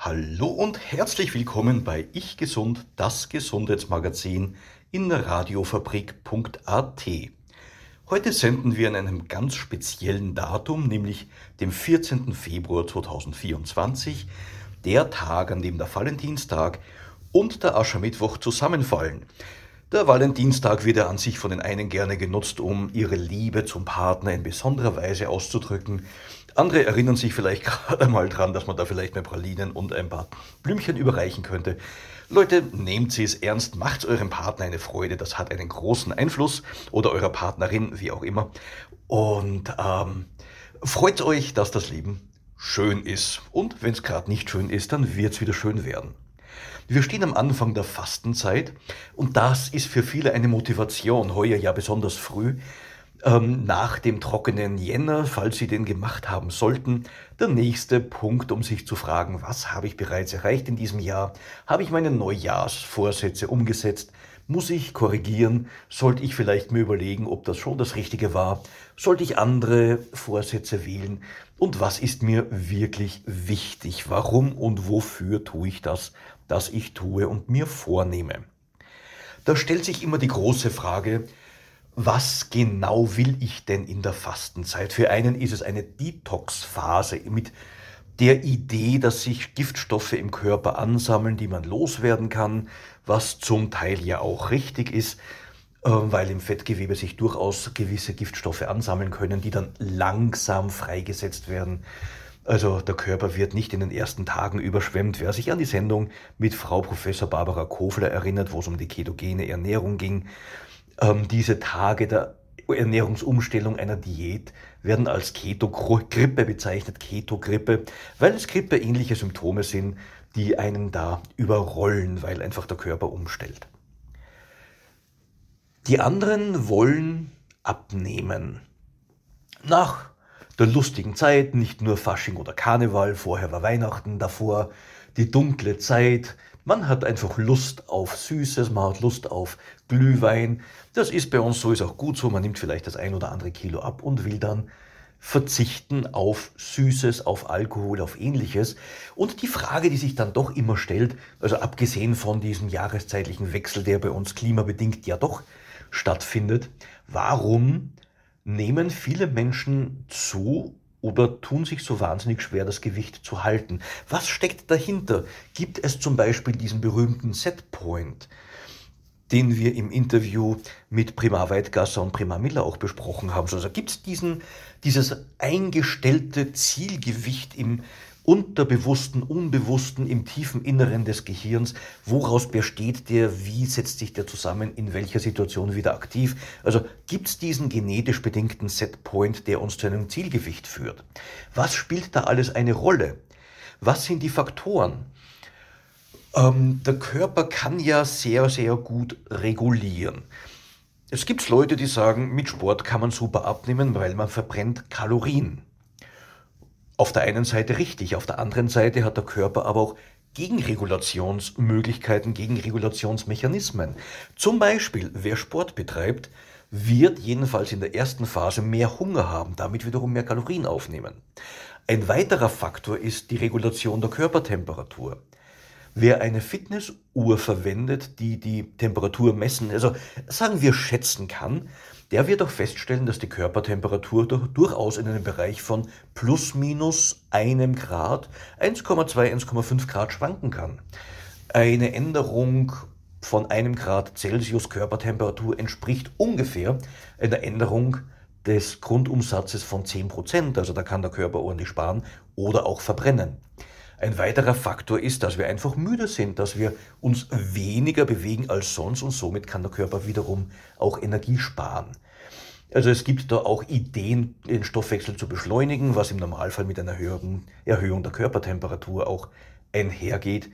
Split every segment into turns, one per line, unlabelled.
Hallo und herzlich willkommen bei Ich Gesund, das Gesundheitsmagazin in radiofabrik.at. Heute senden wir an einem ganz speziellen Datum, nämlich dem 14. Februar 2024, der Tag, an dem der Valentinstag und der Aschermittwoch zusammenfallen. Der Valentinstag wird ja an sich von den einen gerne genutzt, um ihre Liebe zum Partner in besonderer Weise auszudrücken. Andere erinnern sich vielleicht gerade mal dran, dass man da vielleicht mehr Pralinen und ein paar Blümchen überreichen könnte. Leute, nehmt sie es ernst, macht eurem Partner eine Freude, das hat einen großen Einfluss oder eurer Partnerin, wie auch immer. Und ähm, freut euch, dass das Leben schön ist. Und wenn es gerade nicht schön ist, dann wird es wieder schön werden. Wir stehen am Anfang der Fastenzeit und das ist für viele eine Motivation, heuer ja besonders früh, ähm, nach dem trockenen Jänner, falls Sie den gemacht haben sollten, der nächste Punkt, um sich zu fragen, was habe ich bereits erreicht in diesem Jahr? Habe ich meine Neujahrsvorsätze umgesetzt? Muss ich korrigieren? Sollte ich vielleicht mir überlegen, ob das schon das Richtige war? Sollte ich andere Vorsätze wählen? Und was ist mir wirklich wichtig? Warum und wofür tue ich das, das ich tue und mir vornehme? Da stellt sich immer die große Frage, was genau will ich denn in der Fastenzeit? Für einen ist es eine Detox-Phase mit der Idee, dass sich Giftstoffe im Körper ansammeln, die man loswerden kann, was zum Teil ja auch richtig ist, äh, weil im Fettgewebe sich durchaus gewisse Giftstoffe ansammeln können, die dann langsam freigesetzt werden. Also der Körper wird nicht in den ersten Tagen überschwemmt. Wer sich an die Sendung mit Frau Professor Barbara Kofler erinnert, wo es um die ketogene Ernährung ging, diese Tage der Ernährungsumstellung einer Diät werden als Keto-Grippe bezeichnet, Keto-Grippe, weil es Grippe-ähnliche Symptome sind, die einen da überrollen, weil einfach der Körper umstellt. Die anderen wollen abnehmen. Nach der lustigen Zeit, nicht nur Fasching oder Karneval, vorher war Weihnachten, davor die dunkle Zeit, man hat einfach Lust auf Süßes, man hat Lust auf Glühwein. Das ist bei uns so, ist auch gut so. Man nimmt vielleicht das ein oder andere Kilo ab und will dann verzichten auf Süßes, auf Alkohol, auf ähnliches. Und die Frage, die sich dann doch immer stellt, also abgesehen von diesem jahreszeitlichen Wechsel, der bei uns klimabedingt ja doch stattfindet, warum nehmen viele Menschen zu oder tun sich so wahnsinnig schwer, das Gewicht zu halten. Was steckt dahinter? Gibt es zum Beispiel diesen berühmten Setpoint, den wir im Interview mit Primar Weidgasser und Primar Miller auch besprochen haben? Also gibt es dieses eingestellte Zielgewicht im unterbewussten, unbewussten, im tiefen Inneren des Gehirns. Woraus besteht der? Wie setzt sich der zusammen? In welcher Situation wieder aktiv? Also gibt es diesen genetisch bedingten Setpoint, der uns zu einem Zielgewicht führt? Was spielt da alles eine Rolle? Was sind die Faktoren? Ähm, der Körper kann ja sehr, sehr gut regulieren. Es gibt Leute, die sagen, mit Sport kann man super abnehmen, weil man verbrennt Kalorien auf der einen Seite richtig, auf der anderen Seite hat der Körper aber auch Gegenregulationsmöglichkeiten, Gegenregulationsmechanismen. Zum Beispiel, wer Sport betreibt, wird jedenfalls in der ersten Phase mehr Hunger haben, damit wiederum mehr Kalorien aufnehmen. Ein weiterer Faktor ist die Regulation der Körpertemperatur. Wer eine Fitnessuhr verwendet, die die Temperatur messen, also sagen wir schätzen kann, der wird auch feststellen, dass die Körpertemperatur durchaus in einem Bereich von plus minus einem Grad, 1,2, 1,5 Grad schwanken kann. Eine Änderung von einem Grad Celsius Körpertemperatur entspricht ungefähr einer Änderung des Grundumsatzes von 10 Prozent. Also da kann der Körper ordentlich sparen oder auch verbrennen. Ein weiterer Faktor ist, dass wir einfach müde sind, dass wir uns weniger bewegen als sonst und somit kann der Körper wiederum auch Energie sparen. Also es gibt da auch Ideen, den Stoffwechsel zu beschleunigen, was im Normalfall mit einer höheren Erhöhung der Körpertemperatur auch einhergeht,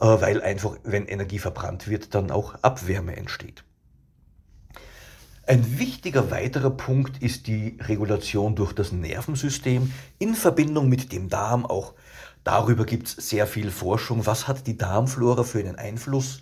äh, weil einfach, wenn Energie verbrannt wird, dann auch Abwärme entsteht. Ein wichtiger weiterer Punkt ist die Regulation durch das Nervensystem in Verbindung mit dem Darm. Auch darüber gibt es sehr viel Forschung. Was hat die Darmflora für einen Einfluss?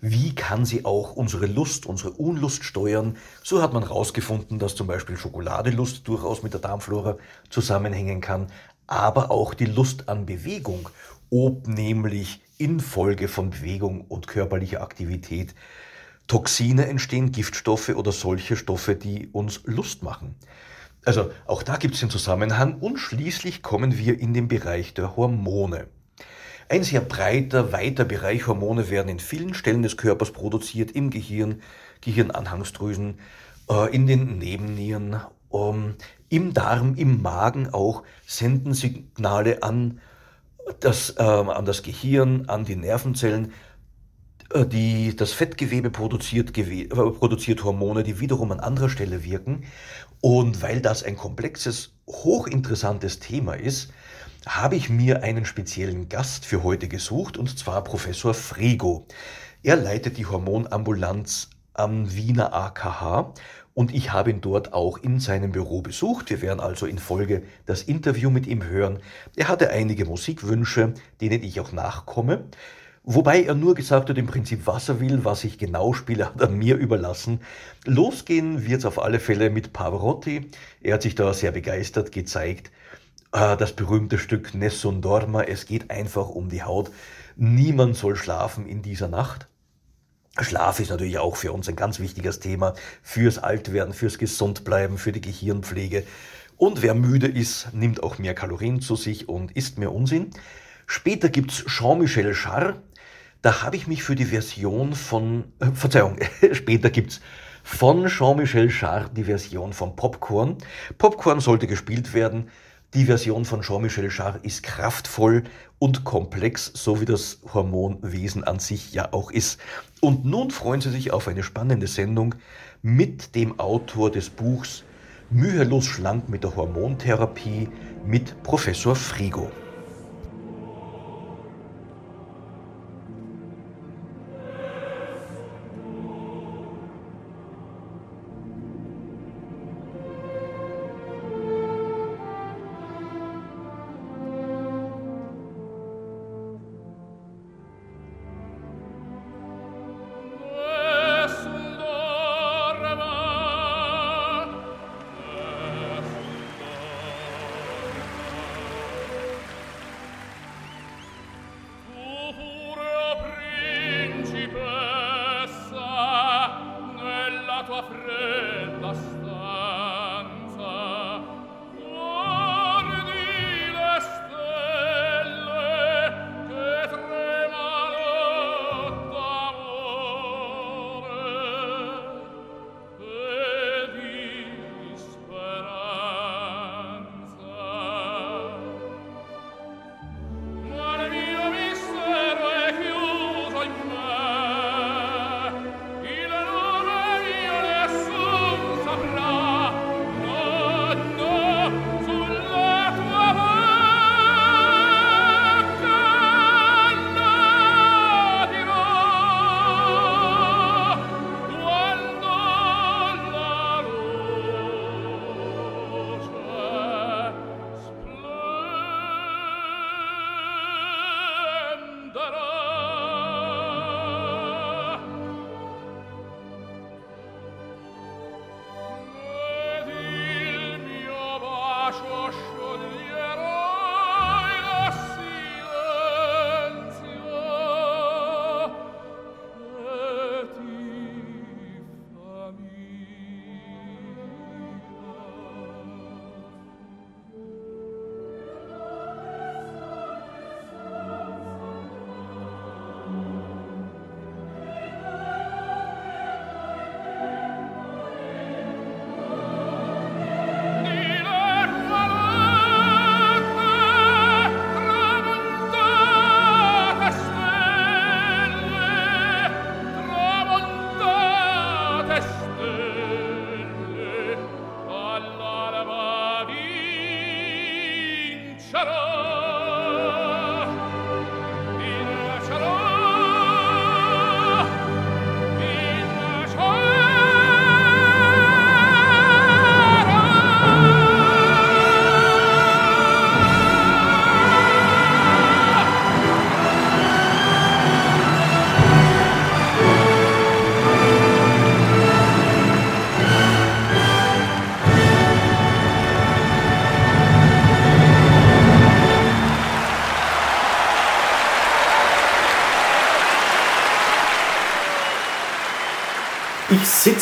Wie kann sie auch unsere Lust, unsere Unlust steuern? So hat man herausgefunden, dass zum Beispiel Schokoladelust durchaus mit der Darmflora zusammenhängen kann. aber auch die Lust an Bewegung, ob nämlich infolge von Bewegung und körperlicher Aktivität Toxine entstehen, Giftstoffe oder solche Stoffe, die uns Lust machen. Also auch da gibt es den Zusammenhang und schließlich kommen wir in den Bereich der Hormone. Ein sehr breiter, weiter Bereich Hormone werden in vielen Stellen des Körpers produziert, im Gehirn, Gehirnanhangsdrüsen, äh, in den Nebennieren, ähm, im Darm, im Magen auch, senden Signale an das, ähm, an das Gehirn, an die Nervenzellen, die, das Fettgewebe produziert, Gewe äh, produziert Hormone, die wiederum an anderer Stelle wirken. Und weil das ein komplexes, hochinteressantes Thema ist, habe ich mir einen speziellen Gast für heute gesucht, und zwar Professor Frigo. Er leitet die Hormonambulanz am Wiener AKH und ich habe ihn dort auch in seinem Büro besucht. Wir werden also in Folge das Interview mit ihm hören. Er hatte einige Musikwünsche, denen ich auch nachkomme. Wobei er nur gesagt hat, im Prinzip, was er will, was ich genau spiele, hat er mir überlassen. Losgehen wird es auf alle Fälle mit Pavarotti. Er hat sich da sehr begeistert gezeigt. Äh, das berühmte Stück Nessun Dorma. Es geht einfach um die Haut. Niemand soll schlafen in dieser Nacht. Schlaf ist natürlich auch für uns ein ganz wichtiges Thema. Fürs Altwerden, fürs Gesundbleiben, für die Gehirnpflege. Und wer müde ist, nimmt auch mehr Kalorien zu sich und isst mehr Unsinn. Später gibt's Jean-Michel Jarre, da habe ich mich für die Version von, äh, Verzeihung, später gibt's von Jean-Michel Jarre die Version von Popcorn. Popcorn sollte gespielt werden. Die Version von Jean-Michel Jarre ist kraftvoll und komplex, so wie das Hormonwesen an sich ja auch ist. Und nun freuen Sie sich auf eine spannende Sendung mit dem Autor des Buchs Mühelos schlank mit der Hormontherapie mit Professor Frigo.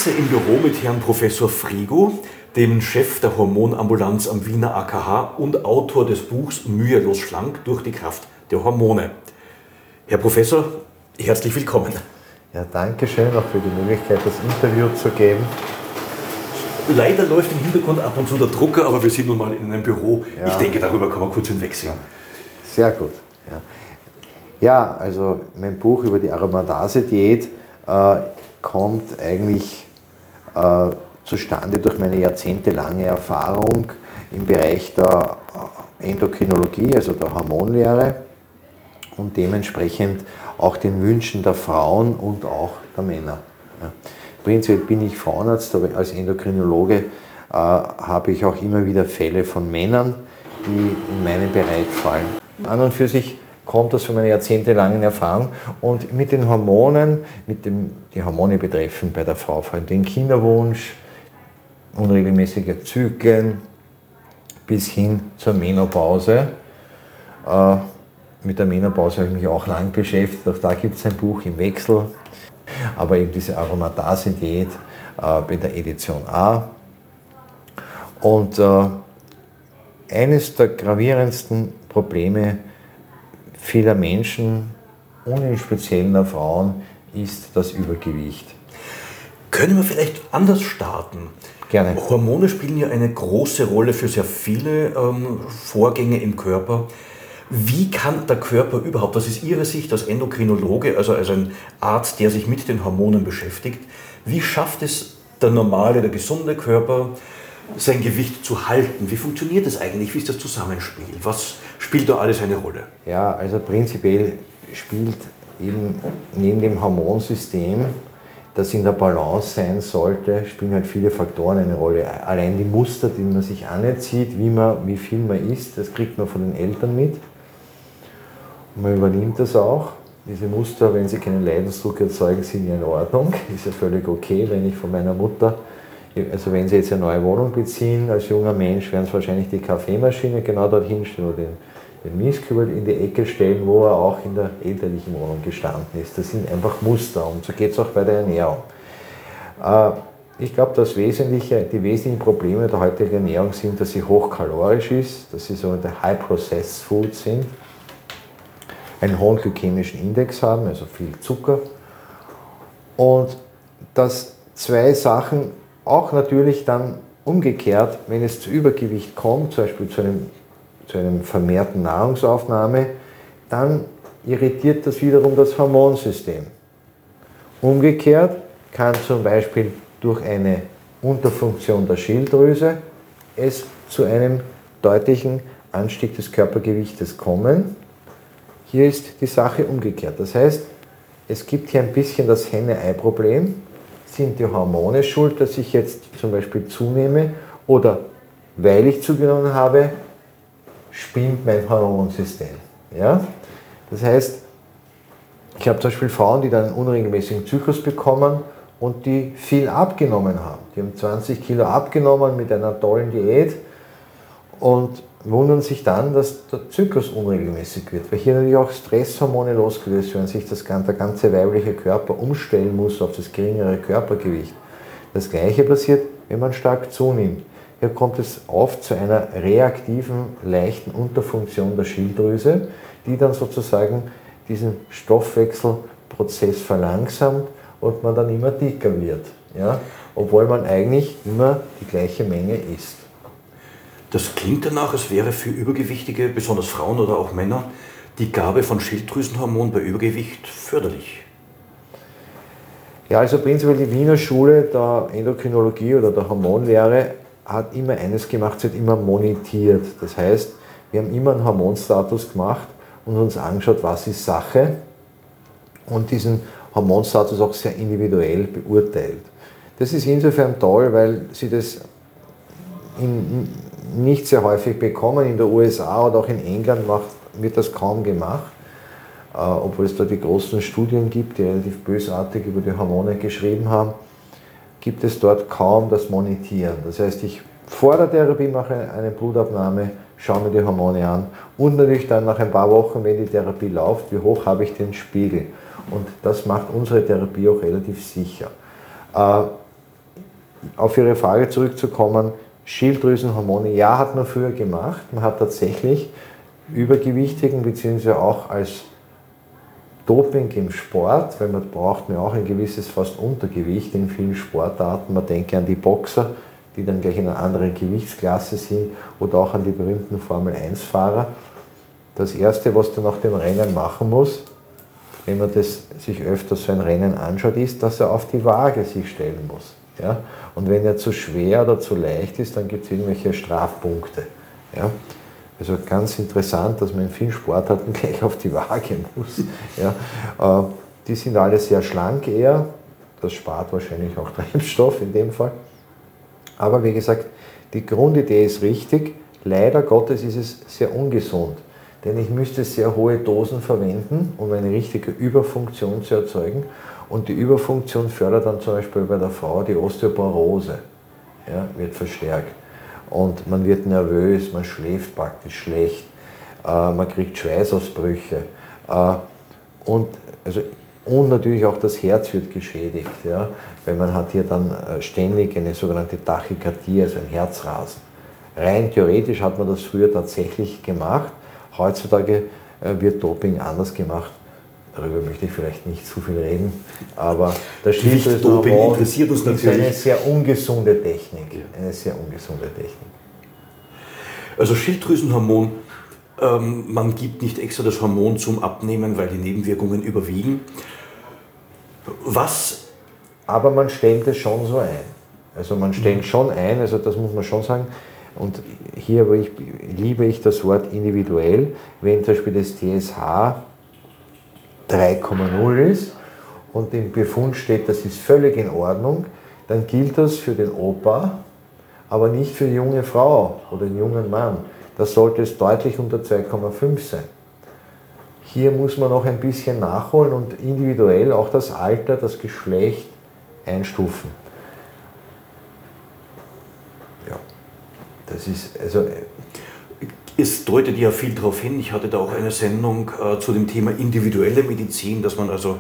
Sitze im Büro mit Herrn Professor Frigo, dem Chef der Hormonambulanz am Wiener AKH und Autor des Buchs Mühelos schlank durch die Kraft der Hormone. Herr Professor, herzlich willkommen.
Ja, danke schön auch für die Möglichkeit, das Interview zu geben.
Leider läuft im Hintergrund ab und zu der Drucker, aber wir sind nun mal in einem Büro. Ja. Ich denke, darüber kann man kurz hinwegsehen.
Sehr gut. Ja, ja also mein Buch über die Aromatase-Diät äh, kommt eigentlich äh, zustande durch meine jahrzehntelange Erfahrung im Bereich der Endokrinologie, also der Hormonlehre und dementsprechend auch den Wünschen der Frauen und auch der Männer. Ja. Prinzipiell bin ich Frauenarzt, aber als Endokrinologe äh, habe ich auch immer wieder Fälle von Männern, die in meinen Bereich fallen. An und für sich kommt das von meiner jahrzehntelangen Erfahrung. Und mit den Hormonen, mit dem, die Hormone betreffen bei der Frau vor allem den Kinderwunsch, unregelmäßige Zyklen bis hin zur Menopause. Äh, mit der Menopause habe ich mich auch lang beschäftigt. Auch da gibt es ein Buch im Wechsel. Aber eben diese Aromatase-Diät äh, bei der Edition A. Und äh, eines der gravierendsten Probleme vieler Menschen und im Speziellen der Frauen ist das Übergewicht.
Können wir vielleicht anders starten?
Gerne.
Hormone spielen ja eine große Rolle für sehr viele ähm, Vorgänge im Körper. Wie kann der Körper überhaupt, das ist Ihre Sicht als Endokrinologe, also als ein Arzt, der sich mit den Hormonen beschäftigt, wie schafft es der normale, der gesunde Körper, sein Gewicht zu halten? Wie funktioniert das eigentlich? Wie ist das Zusammenspiel? Was spielt da alles eine Rolle?
Ja, also prinzipiell spielt eben neben dem Hormonsystem, das in der Balance sein sollte, spielen halt viele Faktoren eine Rolle. Allein die Muster, die man sich anerzieht, wie, man, wie viel man isst, das kriegt man von den Eltern mit. Und man übernimmt das auch. Diese Muster, wenn sie keinen Leidensdruck erzeugen, sind ja in Ordnung. Ist ja völlig okay, wenn ich von meiner Mutter also wenn Sie jetzt eine neue Wohnung beziehen, als junger Mensch, werden Sie wahrscheinlich die Kaffeemaschine genau dorthin stellen oder den, den Mieskübel in die Ecke stellen, wo er auch in der elterlichen Wohnung gestanden ist. Das sind einfach Muster und so geht es auch bei der Ernährung. Äh, ich glaube, das Wesentliche, die wesentlichen Probleme der heutigen Ernährung sind, dass sie hochkalorisch ist, dass sie so der High-Processed Food sind, einen hohen glykämischen Index haben, also viel Zucker und dass zwei Sachen auch natürlich dann umgekehrt, wenn es zu Übergewicht kommt, zum Beispiel zu einem, zu einem vermehrten Nahrungsaufnahme, dann irritiert das wiederum das Hormonsystem. Umgekehrt kann zum Beispiel durch eine Unterfunktion der Schilddrüse es zu einem deutlichen Anstieg des Körpergewichtes kommen. Hier ist die Sache umgekehrt. Das heißt, es gibt hier ein bisschen das Henne-Ei-Problem sind die Hormone schuld, dass ich jetzt zum Beispiel zunehme oder weil ich zugenommen habe, spinnt mein Hormonsystem. Ja? Das heißt, ich habe zum Beispiel Frauen, die dann einen unregelmäßigen Zyklus bekommen und die viel abgenommen haben. Die haben 20 Kilo abgenommen mit einer tollen Diät und wundern sich dann, dass der Zyklus unregelmäßig wird, weil hier natürlich auch Stresshormone losgelöst werden, sich das, der ganze weibliche Körper umstellen muss auf das geringere Körpergewicht. Das gleiche passiert, wenn man stark zunimmt. Hier kommt es oft zu einer reaktiven, leichten Unterfunktion der Schilddrüse, die dann sozusagen diesen Stoffwechselprozess verlangsamt und man dann immer dicker wird. Ja? Obwohl man eigentlich immer die gleiche Menge isst.
Das klingt danach, als wäre für Übergewichtige, besonders Frauen oder auch Männer, die Gabe von Schilddrüsenhormon bei Übergewicht förderlich.
Ja, also prinzipiell die Wiener Schule der Endokrinologie oder der Hormonlehre hat immer eines gemacht, sie hat immer monetiert. Das heißt, wir haben immer einen Hormonstatus gemacht und uns angeschaut, was ist Sache und diesen Hormonstatus auch sehr individuell beurteilt. Das ist insofern toll, weil sie das in, nicht sehr häufig bekommen. In den USA oder auch in England macht, wird das kaum gemacht, äh, obwohl es da die großen Studien gibt, die relativ bösartig über die Hormone geschrieben haben, gibt es dort kaum das Monetieren. Das heißt, ich vor der Therapie mache eine Blutabnahme, schaue mir die Hormone an und natürlich dann nach ein paar Wochen, wenn die Therapie läuft, wie hoch habe ich den Spiegel. Und das macht unsere Therapie auch relativ sicher. Äh, auf Ihre Frage zurückzukommen, Schilddrüsenhormone, ja, hat man früher gemacht. Man hat tatsächlich Übergewichtigen bzw. auch als Doping im Sport, weil man braucht man auch ein gewisses fast Untergewicht in vielen Sportarten. Man denke an die Boxer, die dann gleich in einer anderen Gewichtsklasse sind oder auch an die berühmten Formel-1-Fahrer. Das Erste, was du nach dem Rennen machen muss, wenn man das sich öfters so ein Rennen anschaut, ist, dass er auf die Waage sich stellen muss. Ja? Und wenn er zu schwer oder zu leicht ist, dann gibt es irgendwelche Strafpunkte. Ja? Also ganz interessant, dass man in vielen Sportarten gleich auf die Waage muss. Ja? Äh, die sind alle sehr schlank eher. Das spart wahrscheinlich auch Treibstoff in dem Fall. Aber wie gesagt, die Grundidee ist richtig. Leider Gottes ist es sehr ungesund. Denn ich müsste sehr hohe Dosen verwenden, um eine richtige Überfunktion zu erzeugen. Und die Überfunktion fördert dann zum Beispiel bei der Frau die Osteoporose, ja, wird verstärkt. Und man wird nervös, man schläft praktisch schlecht, äh, man kriegt Schweißausbrüche. Äh, und, also, und natürlich auch das Herz wird geschädigt, ja, weil man hat hier dann äh, ständig eine sogenannte Tachykardie, also ein Herzrasen. Rein theoretisch hat man das früher tatsächlich gemacht. Heutzutage äh, wird Doping anders gemacht darüber möchte ich vielleicht nicht zu viel reden, aber
das Doping interessiert uns natürlich.
ist eine sehr ungesunde Technik. Eine sehr ungesunde Technik.
Also Schilddrüsenhormon, ähm, man gibt nicht extra das Hormon zum Abnehmen, weil die Nebenwirkungen überwiegen. Was?
Aber man stellt es schon so ein. Also man stellt mhm. schon ein, also das muss man schon sagen. Und hier ich, liebe ich das Wort individuell, wenn zum Beispiel das TSH 3,0 ist und im Befund steht, das ist völlig in Ordnung, dann gilt das für den Opa, aber nicht für die junge Frau oder den jungen Mann. Da sollte es deutlich unter 2,5 sein. Hier muss man noch ein bisschen nachholen und individuell auch das Alter, das Geschlecht einstufen. Ja, das ist also
es deutet ja viel darauf hin. Ich hatte da auch eine Sendung äh, zu dem Thema individuelle Medizin, dass man also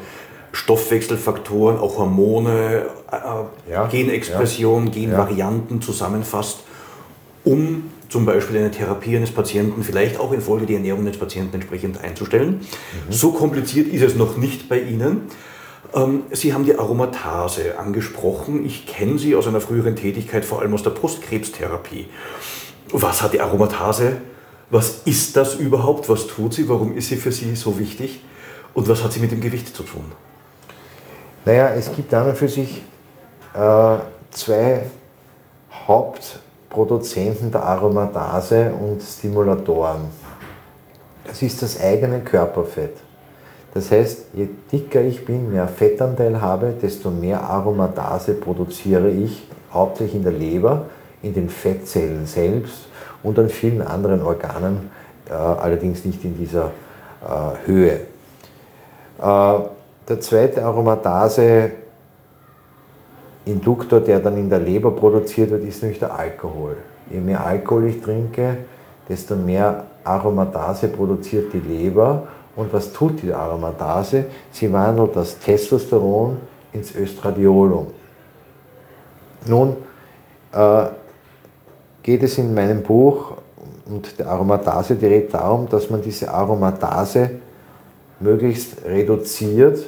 Stoffwechselfaktoren, auch Hormone, äh, ja, Genexpression, ja, Genvarianten ja. zusammenfasst, um zum Beispiel eine Therapie eines Patienten, vielleicht auch infolge die Ernährung des Patienten entsprechend einzustellen. Mhm. So kompliziert ist es noch nicht bei Ihnen. Ähm, Sie haben die Aromatase angesprochen. Ich kenne sie aus einer früheren Tätigkeit, vor allem aus der Brustkrebstherapie. Was hat die Aromatase was ist das überhaupt? Was tut sie? Warum ist sie für Sie so wichtig? Und was hat sie mit dem Gewicht zu tun?
Naja, es gibt an und für sich äh, zwei Hauptproduzenten der Aromatase und Stimulatoren. Das ist das eigene Körperfett. Das heißt, je dicker ich bin, mehr Fettanteil habe, desto mehr Aromatase produziere ich, hauptsächlich in der Leber, in den Fettzellen selbst und an vielen anderen Organen, äh, allerdings nicht in dieser äh, Höhe. Äh, der zweite Aromatase-Induktor, der dann in der Leber produziert wird, ist nämlich der Alkohol. Je mehr Alkohol ich trinke, desto mehr Aromatase produziert die Leber. Und was tut die Aromatase? Sie wandelt das Testosteron ins Östradiolum. Nun, äh, geht es in meinem Buch und der Aromatase direkt darum, dass man diese Aromatase möglichst reduziert,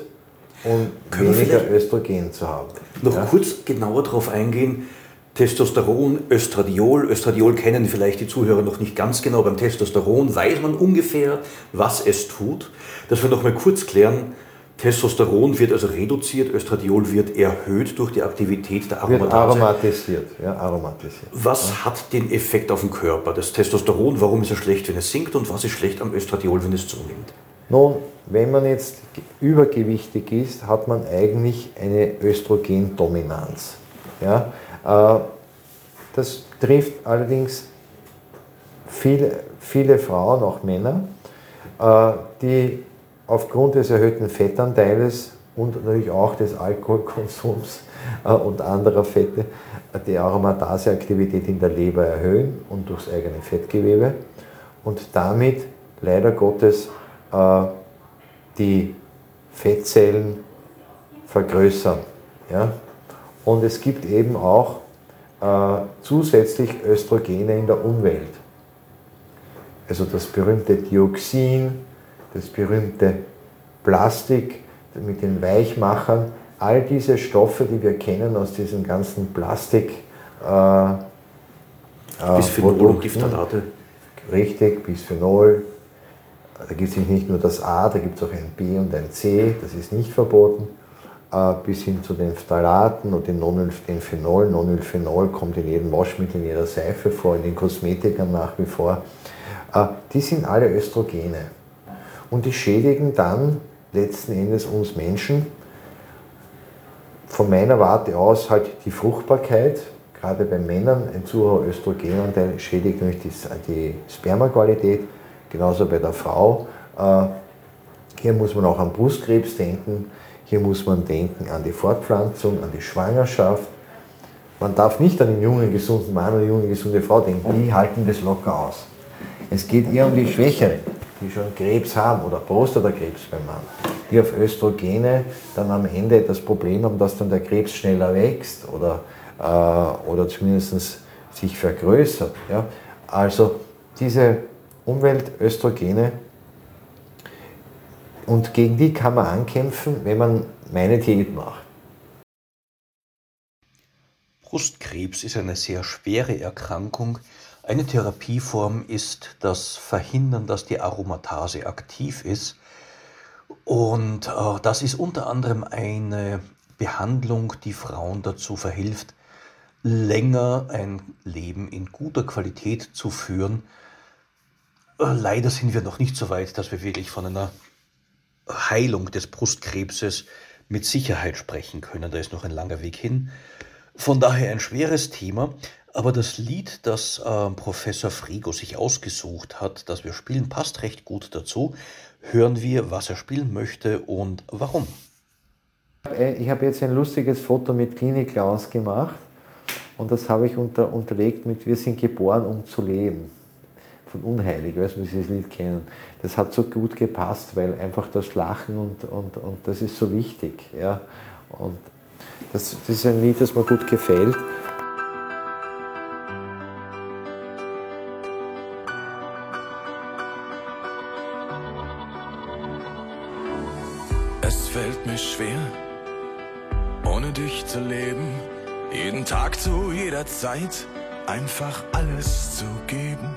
um Können weniger Östrogen zu haben.
Noch ja? kurz genauer darauf eingehen. Testosteron, Östradiol. Östradiol kennen vielleicht die Zuhörer noch nicht ganz genau. Beim Testosteron weiß man ungefähr, was es tut. Dass wir noch mal kurz klären, Testosteron wird also reduziert, Östradiol wird erhöht durch die Aktivität der Aromatase. Wird
aromatisiert, ja, aromatisiert.
Was ja. hat den Effekt auf den Körper? Das Testosteron, warum ist es schlecht, wenn es sinkt und was ist schlecht am Östradiol, wenn es zunimmt?
Nun, wenn man jetzt übergewichtig ist, hat man eigentlich eine Östrogendominanz. Ja? Äh, das trifft allerdings viele, viele Frauen, auch Männer, äh, die aufgrund des erhöhten Fettanteiles und natürlich auch des Alkoholkonsums äh, und anderer Fette die Aromataseaktivität in der Leber erhöhen und durchs eigene Fettgewebe und damit leider Gottes äh, die Fettzellen vergrößern. Ja? Und es gibt eben auch äh, zusätzlich Östrogene in der Umwelt. Also das berühmte Dioxin, das berühmte Plastik mit den Weichmachern, all diese Stoffe, die wir kennen aus diesen ganzen Plastik. Äh,
äh Bisphenol und Giftalate.
Richtig, Bisphenol. Da gibt es nicht nur das A, da gibt es auch ein B und ein C, das ist nicht verboten. Äh, bis hin zu den Phthalaten und den, den Phenol. Nonylphenol kommt in jedem Waschmittel, in jeder Seife vor, in den Kosmetikern nach wie vor. Äh, die sind alle Östrogene. Und die schädigen dann letzten Endes uns Menschen. Von meiner Warte aus halt die Fruchtbarkeit, gerade bei Männern ein zu hoher Östrogenanteil schädigt nämlich die, die Spermaqualität, genauso bei der Frau. Äh, hier muss man auch an Brustkrebs denken, hier muss man denken an die Fortpflanzung, an die Schwangerschaft. Man darf nicht an den jungen, gesunden Mann oder junge, gesunde Frau denken, die halten das locker aus. Es geht eher um die Schwächeren, die schon Krebs haben oder Prostatakrebs beim Mann, die auf Östrogene dann am Ende das Problem haben, dass dann der Krebs schneller wächst oder, äh, oder zumindest sich vergrößert. Ja? Also diese Umweltöstrogene und gegen die kann man ankämpfen, wenn man meine Diät macht.
Brustkrebs ist eine sehr schwere Erkrankung. Eine Therapieform ist das Verhindern, dass die Aromatase aktiv ist. Und äh, das ist unter anderem eine Behandlung, die Frauen dazu verhilft, länger ein Leben in guter Qualität zu führen. Äh, leider sind wir noch nicht so weit, dass wir wirklich von einer Heilung des Brustkrebses mit Sicherheit sprechen können. Da ist noch ein langer Weg hin. Von daher ein schweres Thema. Aber das Lied, das äh, Professor Frigo sich ausgesucht hat, das wir spielen, passt recht gut dazu. Hören wir, was er spielen möchte und warum.
Äh, ich habe jetzt ein lustiges Foto mit Klinik Klaus gemacht und das habe ich unter, unterlegt mit Wir sind geboren, um zu leben von Unheilig, man, Sie das Lied kennen. Das hat so gut gepasst, weil einfach das Lachen und, und, und das ist so wichtig. Ja? Und das, das ist ein Lied, das mir gut gefällt.
Zeit einfach alles zu geben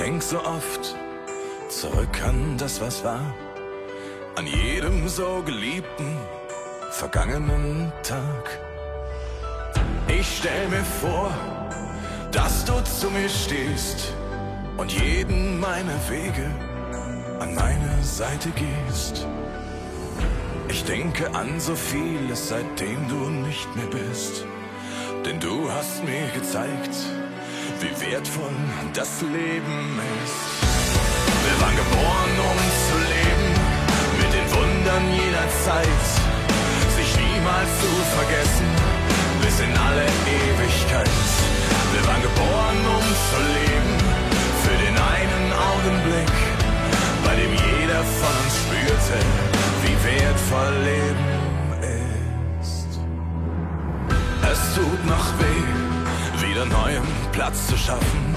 denk so oft zurück an das, was war, an jedem so geliebten, vergangenen Tag. Ich stell mir vor, dass du zu mir stehst und jeden meiner Wege an meine Seite gehst. Ich denke an so vieles, seitdem du nicht mehr bist, denn du hast mir gezeigt, wie wertvoll das Leben ist. Wir waren geboren, um zu leben, mit den Wundern jener Zeit, sich niemals zu vergessen, bis in alle Ewigkeit. Wir waren geboren, um zu leben, für den einen Augenblick, bei dem jeder von uns spürte, wie wertvoll Leben Es tut noch weh wieder neuem Platz zu schaffen,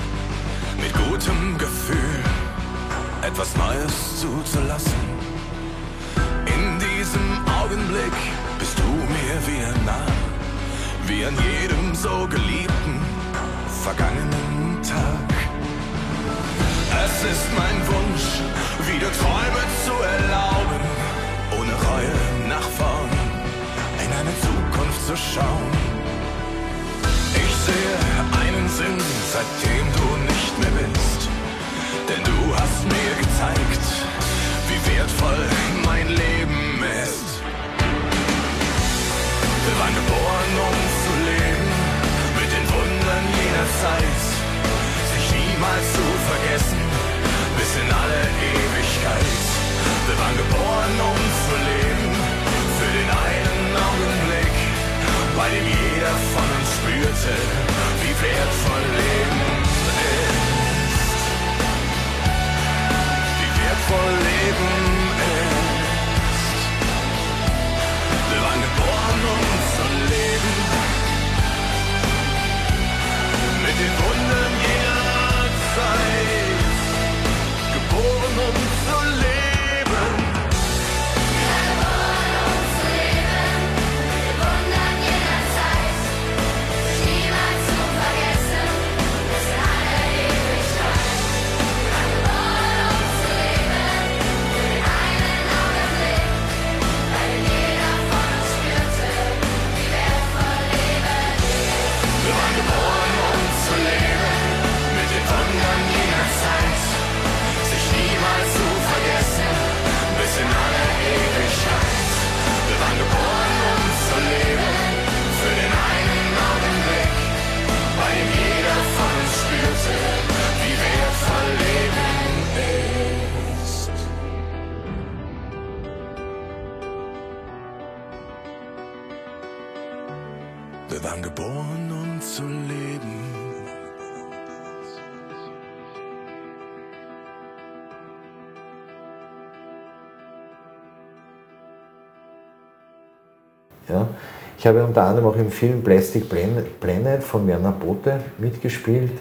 mit gutem Gefühl etwas Neues zuzulassen. In diesem Augenblick bist du mir wieder nah, wie an jedem so geliebten, vergangenen Tag. Es ist mein Wunsch, wieder Träume zu erlauben, ohne Reue nach vorn in eine Zukunft zu schauen seitdem du nicht mehr bist. Denn du hast mir gezeigt, wie wertvoll mein Leben ist. Wir waren geboren, um zu leben, mit den Wundern jener Zeit, sich niemals zu vergessen, bis in alle Ewigkeit. Wir waren geboren, um zu leben, für den einen Augenblick, bei dem jeder von uns spürte, wertvoll Leben ist. Wie wertvoll Leben ist. Wir waren geboren, um zu leben.
Ja. Ich habe unter anderem auch im Film Plastic Planet von Werner Bote mitgespielt.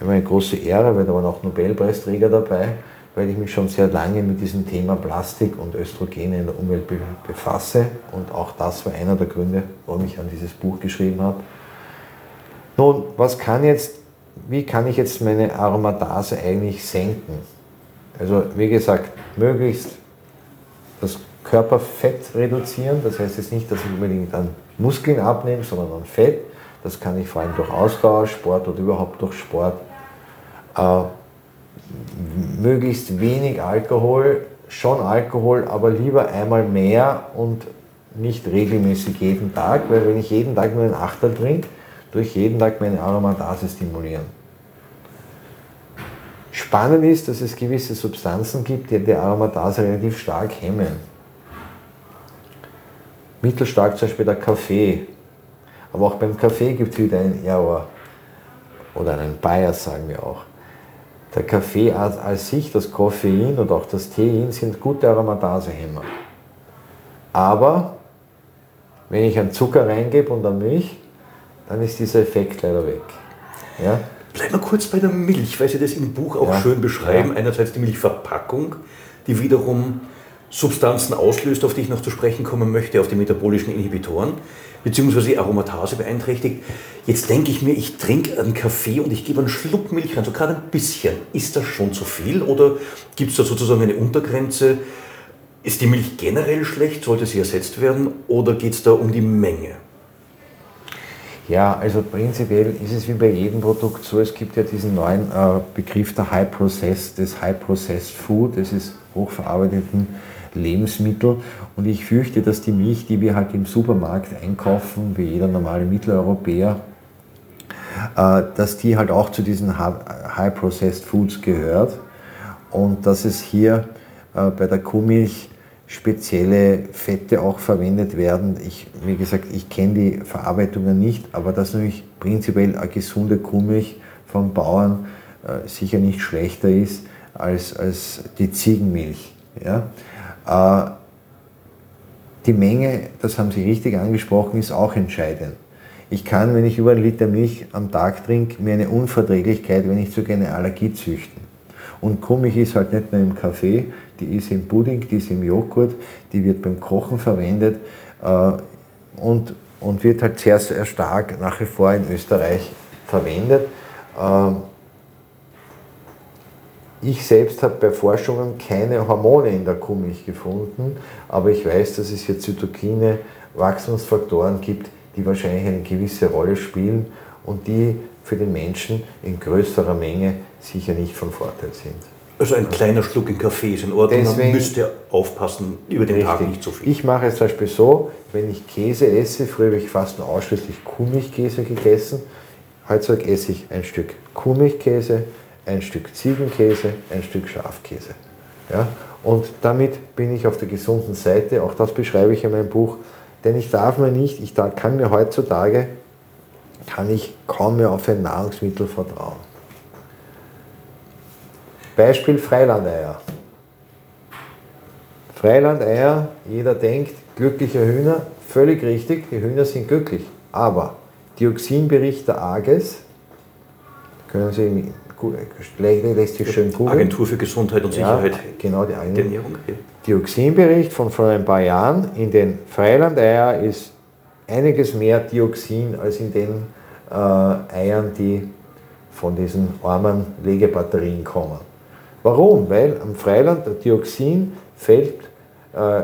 Immer eine große Ehre, weil da waren auch Nobelpreisträger dabei, weil ich mich schon sehr lange mit diesem Thema Plastik und Östrogene in der Umwelt befasse. Und auch das war einer der Gründe, warum ich an dieses Buch geschrieben habe. Nun, was kann jetzt, wie kann ich jetzt meine Aromatase eigentlich senken? Also wie gesagt, möglichst das Körperfett reduzieren. Das heißt jetzt nicht, dass ich unbedingt an Muskeln abnehme, sondern an Fett. Das kann ich vor allem durch Ausdauersport oder überhaupt durch Sport. Äh, möglichst wenig Alkohol, schon Alkohol, aber lieber einmal mehr und nicht regelmäßig jeden Tag, weil wenn ich jeden Tag nur einen Achtel trinke, durch jeden Tag meine Aromatase stimulieren. Spannend ist, dass es gewisse Substanzen gibt, die die Aromatase relativ stark hemmen mittelstark zum Beispiel der Kaffee. Aber auch beim Kaffee gibt es wieder ein Error oder einen Bias, sagen wir auch. Der Kaffee als, sich, das Koffein und auch das Tein sind gute Aromatasehemmer. Aber wenn ich einen Zucker reingebe und eine Milch, dann ist dieser Effekt leider weg.
Ja? Bleiben wir kurz bei der Milch, weil Sie das im Buch auch ja. schön beschreiben. Ja. Einerseits die Milchverpackung, die wiederum Substanzen auslöst, auf die ich noch zu sprechen kommen möchte, auf die metabolischen Inhibitoren, beziehungsweise Aromatase beeinträchtigt. Jetzt denke ich mir, ich trinke einen Kaffee und ich gebe einen Schluck Milch rein, so gerade ein bisschen. Ist das schon zu viel oder gibt es da sozusagen eine Untergrenze? Ist die Milch generell schlecht? Sollte sie ersetzt werden? Oder geht es da um die Menge?
Ja, also prinzipiell ist es wie bei jedem Produkt so, es gibt ja diesen neuen äh, Begriff der High Processed, des High Processed Food, das ist hochverarbeiteten Lebensmittel. Und ich fürchte, dass die Milch, die wir halt im Supermarkt einkaufen, wie jeder normale Mitteleuropäer, äh, dass die halt auch zu diesen High-Processed Foods gehört und dass es hier äh, bei der Kuhmilch spezielle Fette auch verwendet werden. Ich, wie gesagt, ich kenne die Verarbeitungen nicht, aber dass natürlich prinzipiell eine gesunde Kuhmilch vom Bauern äh, sicher nicht schlechter ist als, als die Ziegenmilch. Ja? Äh, die Menge, das haben Sie richtig angesprochen, ist auch entscheidend. Ich kann, wenn ich über einen Liter Milch am Tag trinke, mir eine Unverträglichkeit, wenn ich sogar eine Allergie züchten. Und Kuhmilch ist halt nicht nur im Kaffee, die ist im Pudding, die ist im Joghurt, die wird beim Kochen verwendet äh, und, und wird halt sehr, sehr stark nach wie vor in Österreich verwendet. Äh, ich selbst habe bei Forschungen keine Hormone in der Kuhmilch gefunden, aber ich weiß, dass es hier Zytokine, Wachstumsfaktoren gibt, die wahrscheinlich eine gewisse Rolle spielen und die für den Menschen in größerer Menge sicher nicht von Vorteil sind.
Also ein kleiner Schluck in Kaffee ist in Ordnung, Deswegen, man müsste aufpassen, über den richtig. Tag nicht zu so viel.
Ich mache es zum Beispiel so, wenn ich Käse esse, früher habe ich fast nur ausschließlich Kuhmilchkäse gegessen, heutzutage esse ich ein Stück Kuhmilchkäse, ein Stück Ziegenkäse, ein Stück Schafkäse. Ja? Und damit bin ich auf der gesunden Seite, auch das beschreibe ich in meinem Buch, denn ich darf mir nicht, ich kann mir heutzutage, kann ich kaum mehr auf ein Nahrungsmittel vertrauen. Beispiel Freilandeier. Freilandeier, jeder denkt, glückliche Hühner, völlig richtig, die Hühner sind glücklich. Aber Dioxinbericht der AGES, können Sie lässt sich schön
googeln. Agentur für Gesundheit und Sicherheit. Ja,
genau, die Ernährung. Dioxinbericht von vor ein paar Jahren. In den Freilandeier ist einiges mehr Dioxin als in den äh, Eiern, die von diesen armen Legebatterien kommen. Warum? Weil am Freiland der Dioxin fällt äh,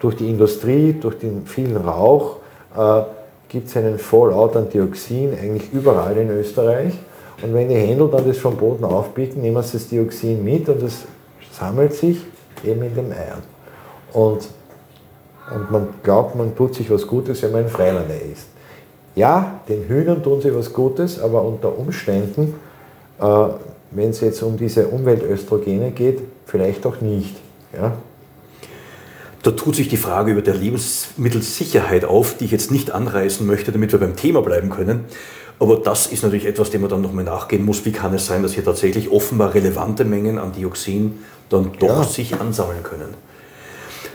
durch die Industrie, durch den vielen Rauch, äh, gibt es einen Fallout an Dioxin eigentlich überall in Österreich. Und wenn die Händler dann das vom Boden aufpicken, nehmen sie das Dioxin mit und es sammelt sich eben in den Eiern. Und, und man glaubt, man tut sich was Gutes, wenn man Freilander isst. Ja, den Hühnern tun sie was Gutes, aber unter Umständen, äh, wenn es jetzt um diese Umweltöstrogene geht, vielleicht auch nicht. Ja?
Da tut sich die Frage über der Lebensmittelsicherheit auf, die ich jetzt nicht anreißen möchte, damit wir beim Thema bleiben können. Aber das ist natürlich etwas, dem man dann nochmal nachgehen muss. Wie kann es sein, dass hier tatsächlich offenbar relevante Mengen an Dioxin dann doch ja. sich ansammeln können?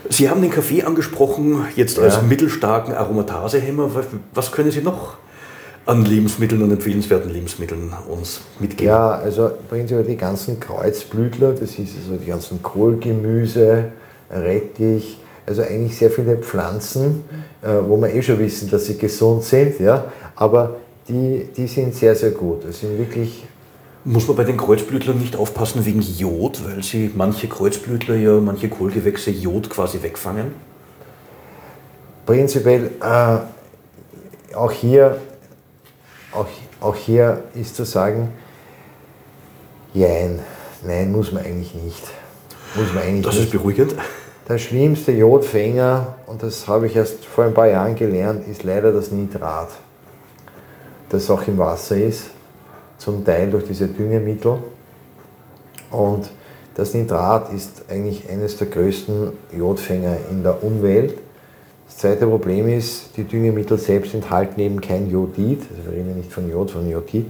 Sie haben den Kaffee angesprochen, jetzt als ja. mittelstarken Aromatasehemmer. Was können Sie noch an Lebensmitteln und empfehlenswerten Lebensmitteln uns mitgeben?
Ja, also prinzipiell die ganzen Kreuzblütler, das ist also die ganzen Kohlgemüse, Rettich, also eigentlich sehr viele Pflanzen, äh, wo wir eh schon wissen, dass sie gesund sind, ja, aber die, die sind sehr, sehr gut. Das sind wirklich
muss man bei den Kreuzblütlern nicht aufpassen wegen Jod, weil sie manche Kreuzblütler ja, manche Kohlgewächse Jod quasi wegfangen?
Prinzipiell, äh, auch, hier, auch, auch hier ist zu sagen, jein, nein, muss man eigentlich nicht. Muss man eigentlich
das
nicht.
ist beruhigend.
Der schlimmste Jodfänger, und das habe ich erst vor ein paar Jahren gelernt, ist leider das Nitrat, das auch im Wasser ist zum Teil durch diese Düngemittel. Und das Nitrat ist eigentlich eines der größten Jodfänger in der Umwelt. Das zweite Problem ist, die Düngemittel selbst enthalten eben kein Jodid, also wir reden nicht von Jod, von Jodid,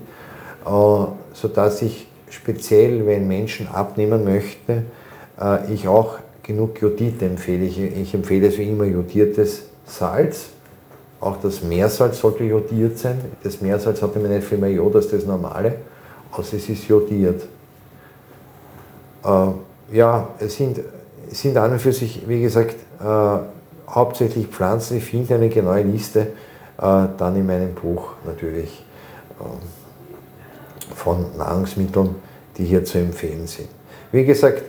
äh, sodass ich speziell, wenn Menschen abnehmen möchte, äh, ich auch genug Jodid empfehle. Ich empfehle es wie immer jodiertes Salz, auch das Meersalz sollte jodiert sein. Das Meersalz hat nämlich nicht viel mehr Jod als das normale, außer es ist jodiert. Äh, ja, es sind, sind an und für sich, wie gesagt, äh, hauptsächlich Pflanzen. Ich finde eine genaue Liste äh, dann in meinem Buch natürlich äh, von Nahrungsmitteln, die hier zu empfehlen sind. Wie gesagt,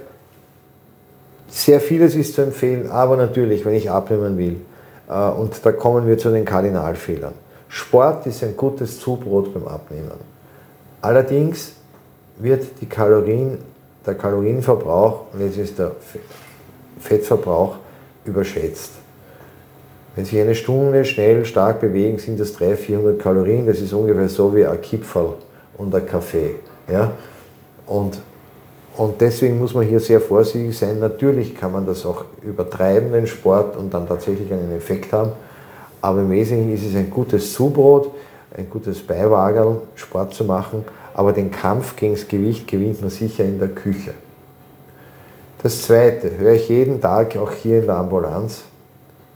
sehr vieles ist zu empfehlen, aber natürlich, wenn ich abnehmen will, und da kommen wir zu den Kardinalfehlern. Sport ist ein gutes Zubrot beim Abnehmen. Allerdings wird die Kalorien, der Kalorienverbrauch und jetzt ist der Fettverbrauch überschätzt. Wenn Sie eine Stunde schnell, stark bewegen, sind das 300, 400 Kalorien. Das ist ungefähr so wie ein Kipferl und ein Kaffee. Ja? Und und deswegen muss man hier sehr vorsichtig sein. Natürlich kann man das auch übertreiben, den Sport, und dann tatsächlich einen Effekt haben. Aber im Wesentlichen ist es ein gutes Zubrot, ein gutes Beiwagerl, Sport zu machen. Aber den Kampf gegen das Gewicht gewinnt man sicher in der Küche. Das Zweite höre ich jeden Tag auch hier in der Ambulanz.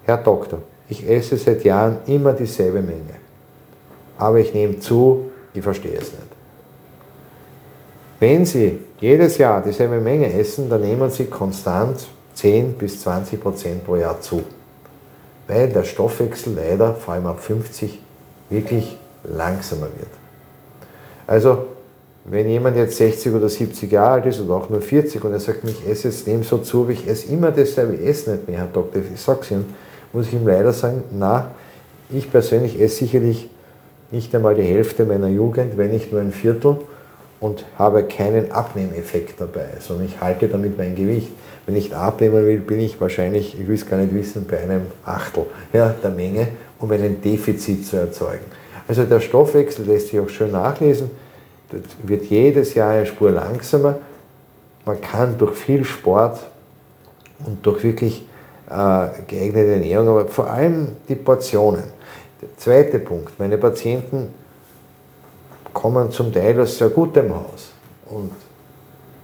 Herr Doktor, ich esse seit Jahren immer dieselbe Menge. Aber ich nehme zu, ich verstehe es nicht. Wenn Sie jedes Jahr dieselbe Menge essen, dann nehmen Sie konstant 10 bis 20 Prozent pro Jahr zu. Weil der Stoffwechsel leider, vor allem ab 50, wirklich langsamer wird. Also, wenn jemand jetzt 60 oder 70 Jahre alt ist oder auch nur 40 und er sagt, ich esse jetzt dem so zu, aber ich esse immer dasselbe, ich esse nicht mehr, Herr Doktor, ich sag's Ihnen, muss ich ihm leider sagen, na, ich persönlich esse sicherlich nicht einmal die Hälfte meiner Jugend, wenn nicht nur ein Viertel und habe keinen Abnehmeffekt dabei, sondern ich halte damit mein Gewicht. Wenn ich abnehmen will, bin ich wahrscheinlich, ich will es gar nicht wissen, bei einem Achtel ja, der Menge, um einen Defizit zu erzeugen. Also der Stoffwechsel lässt sich auch schön nachlesen, das wird jedes Jahr eine Spur langsamer. Man kann durch viel Sport und durch wirklich äh, geeignete Ernährung, aber vor allem die Portionen. Der zweite Punkt, meine Patienten kommen zum Teil aus sehr gutem Haus und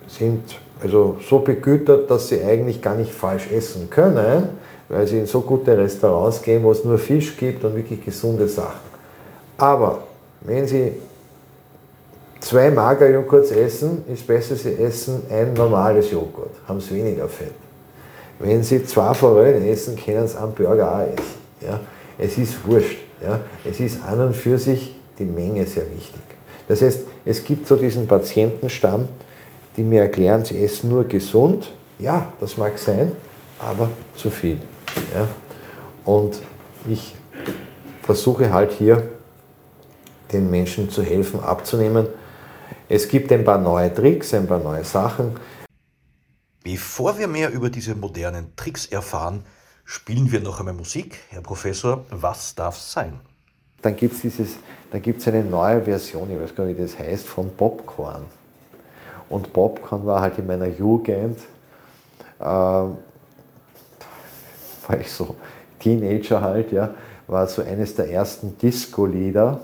sind also so begütert, dass sie eigentlich gar nicht falsch essen können, weil sie in so gute Restaurants gehen, wo es nur Fisch gibt und wirklich gesunde Sachen. Aber wenn sie zwei Magerjoghurts essen, ist besser, sie essen ein normales Joghurt, haben sie weniger Fett. Wenn sie zwei Forellen essen, können sie einen Burger auch essen. Ja? Es ist wurscht. Ja? Es ist an und für sich die Menge sehr wichtig. Das heißt, es gibt so diesen Patientenstamm, die mir erklären, sie essen nur gesund. Ja, das mag sein, aber zu viel. Ja? Und ich versuche halt hier den Menschen zu helfen, abzunehmen. Es gibt ein paar neue Tricks, ein paar neue Sachen.
Bevor wir mehr über diese modernen Tricks erfahren, spielen wir noch einmal Musik. Herr Professor, was darf sein?
Dann gibt es dieses da gibt eine neue Version, ich weiß gar nicht, wie das heißt, von Popcorn. Und Popcorn war halt in meiner Jugend, äh, war ich so Teenager halt, ja, war so eines der ersten Disco-Lieder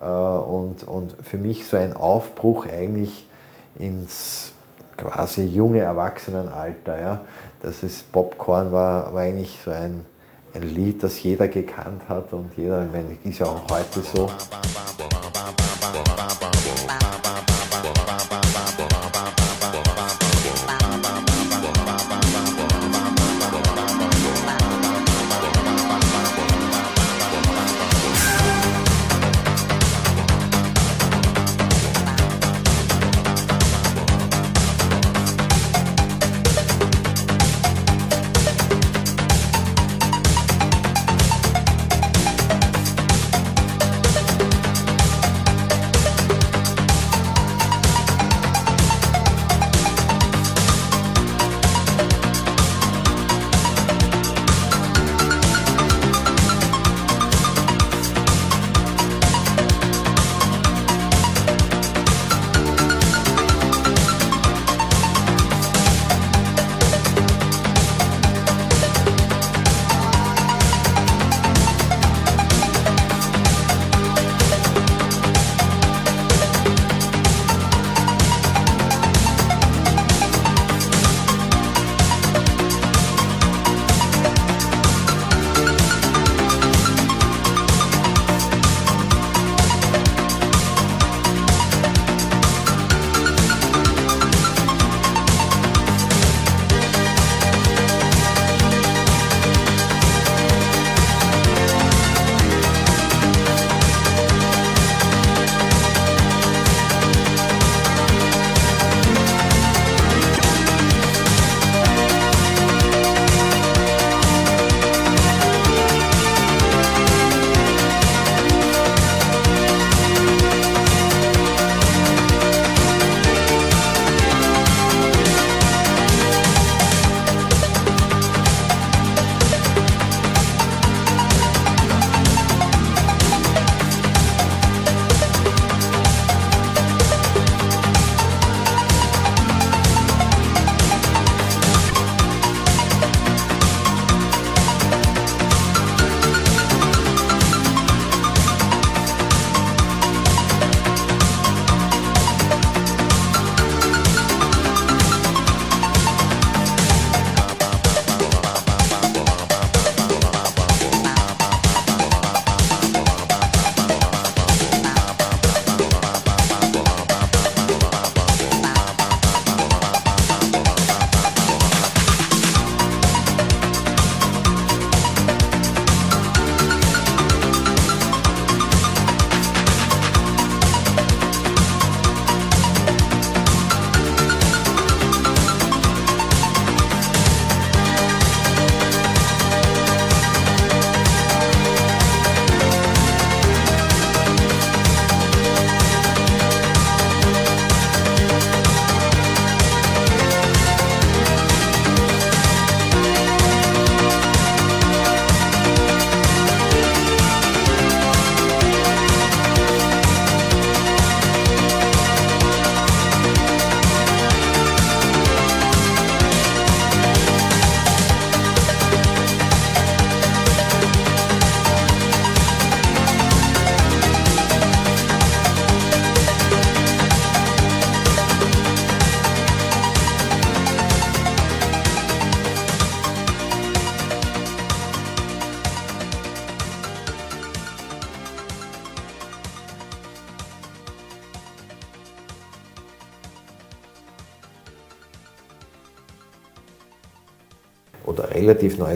äh, und, und für mich so ein Aufbruch eigentlich ins quasi junge Erwachsenenalter. Ja. Das ist Popcorn war, war eigentlich so ein, ein Lied, das jeder gekannt hat und jeder, ich meine, ist ja auch heute so.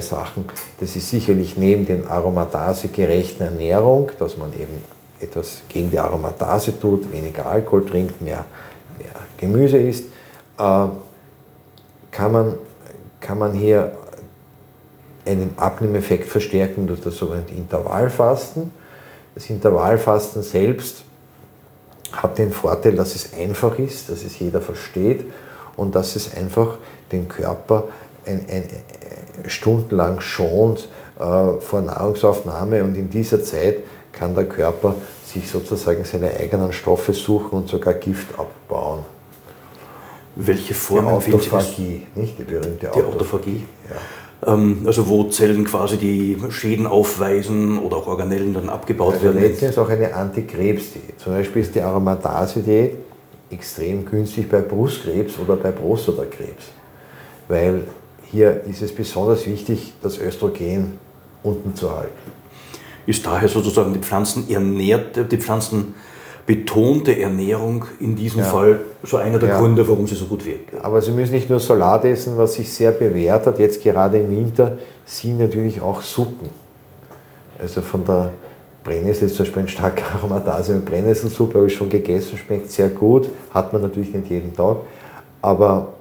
Neue Sachen. Das ist sicherlich neben den aromatasegerechten Ernährung, dass man eben etwas gegen die Aromatase tut, weniger Alkohol trinkt, mehr, mehr Gemüse isst, äh, kann, man, kann man hier einen Abnehmeffekt verstärken durch das sogenannte Intervallfasten. Das Intervallfasten selbst hat den Vorteil, dass es einfach ist, dass es jeder versteht und dass es einfach den Körper ein, ein, stundenlang schont äh, vor Nahrungsaufnahme und in dieser Zeit kann der Körper sich sozusagen seine eigenen Stoffe suchen und sogar Gift abbauen.
Welche Formen
die Autophagie, nicht die berühmte
die Autophagie?
Ja.
ähm, also wo Zellen quasi die Schäden aufweisen oder auch Organellen dann abgebaut
also
werden.
Letztens auch eine Antikrebsdiät. Zum Beispiel ist die Aromatase-Diät extrem günstig bei Brustkrebs oder bei Prostatakrebs, weil hier ist es besonders wichtig, das Östrogen unten zu halten.
Ist daher sozusagen die Pflanzen ernährt, die Pflanzen betonte Ernährung in diesem ja. Fall so einer der ja. Gründe, warum sie so gut wirkt.
Aber Sie müssen nicht nur Salat essen, was sich sehr bewährt hat, jetzt gerade im Winter, sind natürlich auch Suppen. Also von der Brennnessel ist zum Beispiel ein starker Aromatase. Brennnesselsuppe habe ich schon gegessen, schmeckt sehr gut, hat man natürlich nicht jeden Tag. Aber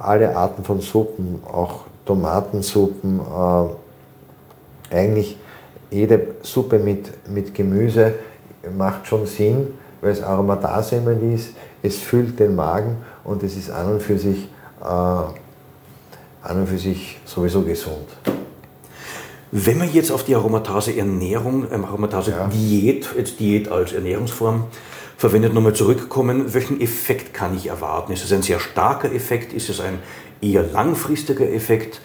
alle Arten von Suppen, auch Tomatensuppen, äh, eigentlich jede Suppe mit, mit Gemüse macht schon Sinn, weil es Aromatase ist, es füllt den Magen und es ist an und für sich, äh, an und für sich sowieso gesund.
Wenn man jetzt auf die Aromatase-Ernährung, ähm, Aromatase-Diät, ja. jetzt Diät als Ernährungsform verwendet, nochmal zurückkommen, welchen Effekt kann ich erwarten? Ist es ein sehr starker Effekt? Ist es ein eher langfristiger Effekt?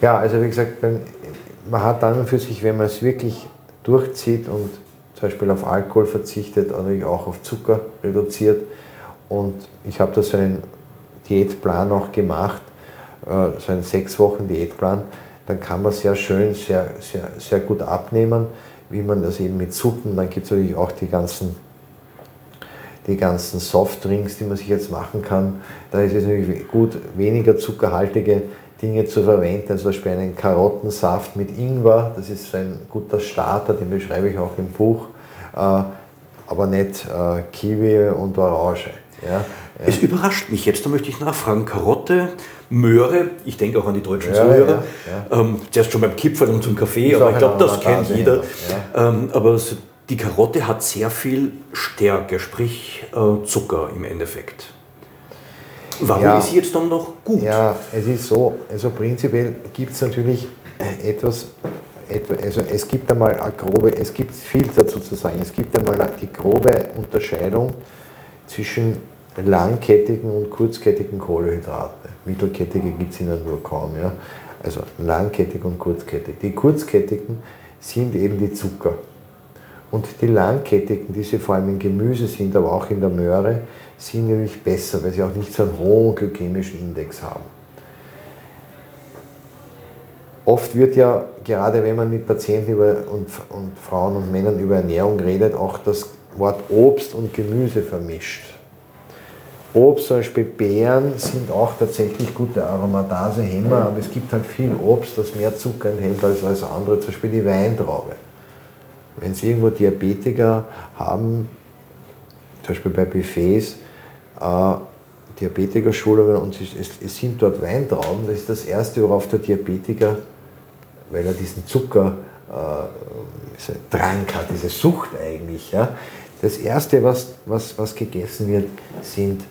Ja, also wie gesagt, man hat an und für sich, wenn man es wirklich durchzieht und zum Beispiel auf Alkohol verzichtet, natürlich auch auf Zucker reduziert. Und ich habe da so einen Diätplan auch gemacht, äh, so einen sechs Wochen Diätplan. Dann kann man sehr schön, sehr, sehr, sehr gut abnehmen, wie man das eben mit Suppen, dann gibt es natürlich auch die ganzen, die ganzen Softdrinks, die man sich jetzt machen kann. Da ist es natürlich gut, weniger zuckerhaltige Dinge zu verwenden, also zum Beispiel einen Karottensaft mit Ingwer, das ist ein guter Starter, den beschreibe ich auch im Buch, äh, aber nicht äh, Kiwi und Orange. Ja.
Es überrascht mich jetzt, da möchte ich nachfragen, Karotte, Möhre, ich denke auch an die deutschen ja, Zuhörer, ja. Ähm, zuerst schon beim Kipferl und zum Kaffee, aber ich glaube, das kennt jeder. Ähm, aber die Karotte hat sehr viel Stärke, sprich äh, Zucker im Endeffekt. Warum ist sie jetzt dann noch gut?
Ja, es ist so, also prinzipiell gibt es natürlich etwas, also es gibt einmal eine grobe, es gibt viel dazu zu sagen, es gibt einmal die grobe Unterscheidung zwischen langkettigen und kurzkettigen Kohlenhydraten. Mittelkettige gibt es ihnen nur kaum. Ja? Also langkettig und kurzkettig. Die kurzkettigen sind eben die Zucker. Und die langkettigen, die sie vor allem im Gemüse sind, aber auch in der Möhre, sind nämlich besser, weil sie auch nicht so einen hohen glykämischen Index haben. Oft wird ja, gerade wenn man mit Patienten über, und, und Frauen und Männern über Ernährung redet, auch das Wort Obst und Gemüse vermischt. Obst, zum Beispiel Beeren, sind auch tatsächlich gute Aromatasehemmer, aber es gibt halt viel Obst, das mehr Zucker enthält als, als andere, zum Beispiel die Weintraube. Wenn Sie irgendwo Diabetiker haben, zum Beispiel bei Buffets, äh, Diabetikerschulungen und es, es, sind dort Weintrauben. Das ist das Erste, worauf der Diabetiker, weil er diesen Zucker äh, Drang hat, diese Sucht eigentlich. Ja. Das Erste, was, was, was gegessen wird, sind,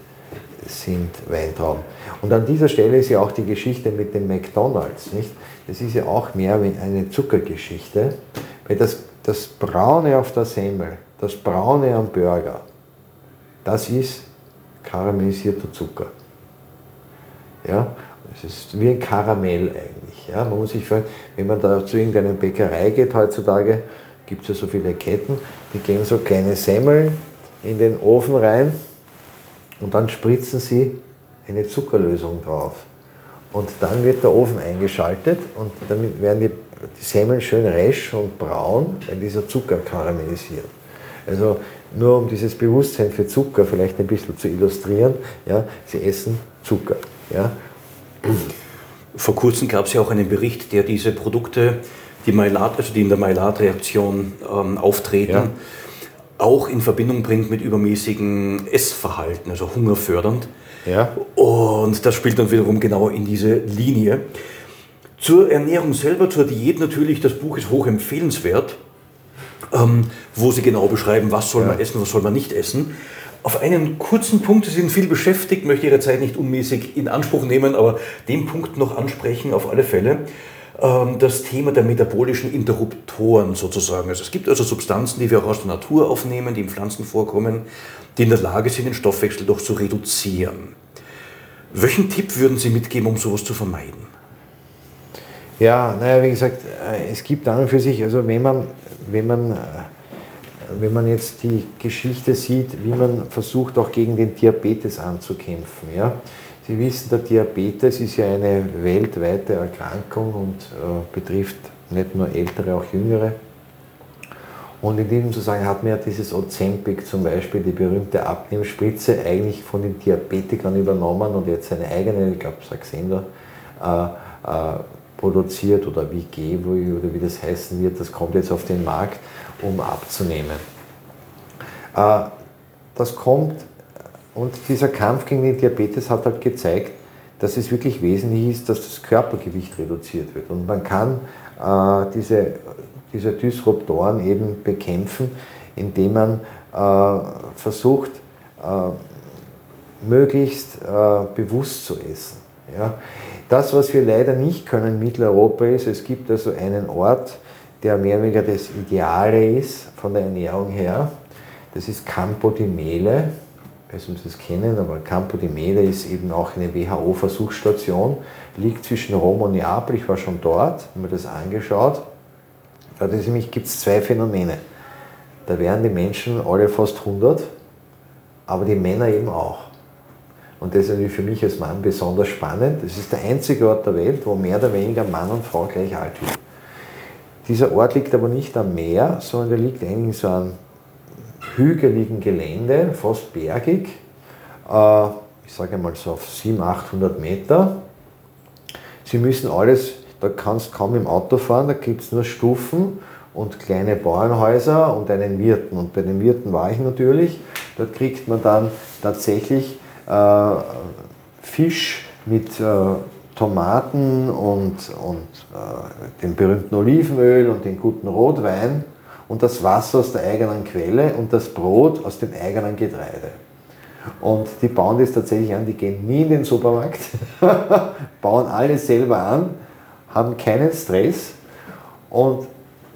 sind Weintrauben. Und an dieser Stelle ist ja auch die Geschichte mit dem McDonalds. Nicht? Das ist ja auch mehr eine Zuckergeschichte, weil das, das Braune auf der Semmel, das Braune am Burger, das ist karamellisierter Zucker. Ja, es ist wie ein Karamell eigentlich. Ja, man muss sich fragen, wenn man da zu irgendeiner Bäckerei geht heutzutage, gibt es ja so viele Ketten, die geben so kleine Semmeln in den Ofen rein und dann spritzen sie eine Zuckerlösung drauf. Und dann wird der Ofen eingeschaltet und damit werden die, die Semmeln schön resch und braun, weil dieser Zucker karamellisiert. Also nur um dieses Bewusstsein für Zucker vielleicht ein bisschen zu illustrieren, ja, sie essen Zucker. Ja.
Vor kurzem gab es ja auch einen Bericht, der diese Produkte, die, Mylat, also die in der Maillard-Reaktion ähm, auftreten, ja. Auch in Verbindung bringt mit übermäßigem Essverhalten, also hungerfördernd. Ja. Und das spielt dann wiederum genau in diese Linie. Zur Ernährung selber, zur Diät natürlich, das Buch ist hoch empfehlenswert ähm, wo sie genau beschreiben, was soll ja. man essen, was soll man nicht essen. Auf einen kurzen Punkt, Sie sind viel beschäftigt, möchte Ihre Zeit nicht unmäßig in Anspruch nehmen, aber den Punkt noch ansprechen auf alle Fälle. Ähm, das Thema der metabolischen Interruptoren sozusagen. Also es gibt also Substanzen, die wir auch aus der Natur aufnehmen, die in Pflanzen vorkommen, die in der Lage sind, den Stoffwechsel doch zu reduzieren. Welchen Tipp würden Sie mitgeben, um sowas zu vermeiden?
Ja, naja, wie gesagt, äh, es gibt an und für sich, also wenn man, wenn man, äh, wenn man jetzt die Geschichte sieht, wie man versucht auch gegen den Diabetes anzukämpfen. Ja? Sie wissen, der Diabetes ist ja eine weltweite Erkrankung und äh, betrifft nicht nur ältere, auch jüngere. Und in diesem Zusammenhang hat man ja dieses Ozempic zum Beispiel, die berühmte Abnehmspritze, eigentlich von den Diabetikern übernommen und jetzt seine eigene, ich glaube Saxenda, äh, äh, produziert oder wie Gevoy oder wie das heißen wird, das kommt jetzt auf den Markt, um abzunehmen. Äh, das kommt und dieser Kampf gegen den Diabetes hat halt gezeigt, dass es wirklich wesentlich ist, dass das Körpergewicht reduziert wird. Und man kann äh, diese diese Disruptoren eben bekämpfen, indem man äh, versucht, äh, möglichst äh, bewusst zu essen. Ja. Das, was wir leider nicht können in Mitteleuropa ist, es gibt also einen Ort, der mehr oder weniger das Ideale ist von der Ernährung her. Das ist Campo di Mele. Weiß nicht, ob Sie das kennen, aber Campo di Mele ist eben auch eine WHO-Versuchsstation, liegt zwischen Rom und Neapel. Ich war schon dort, habe mir das angeschaut. Da gibt es zwei Phänomene. Da werden die Menschen alle fast 100, aber die Männer eben auch. Und das ist natürlich für mich als Mann besonders spannend. Das ist der einzige Ort der Welt, wo mehr oder weniger Mann und Frau gleich alt wird. Dieser Ort liegt aber nicht am Meer, sondern der liegt eigentlich so einem hügeligen Gelände, fast bergig. Äh, ich sage mal so auf 700, 800 Meter. Sie müssen alles da kannst du kaum im Auto fahren, da gibt es nur Stufen und kleine Bauernhäuser und einen Wirten. Und bei den Wirten war ich natürlich. Dort kriegt man dann tatsächlich äh, Fisch mit äh, Tomaten und, und äh, dem berühmten Olivenöl und den guten Rotwein und das Wasser aus der eigenen Quelle und das Brot aus dem eigenen Getreide. Und die bauen das tatsächlich an, die gehen nie in den Supermarkt, bauen alles selber an haben keinen Stress und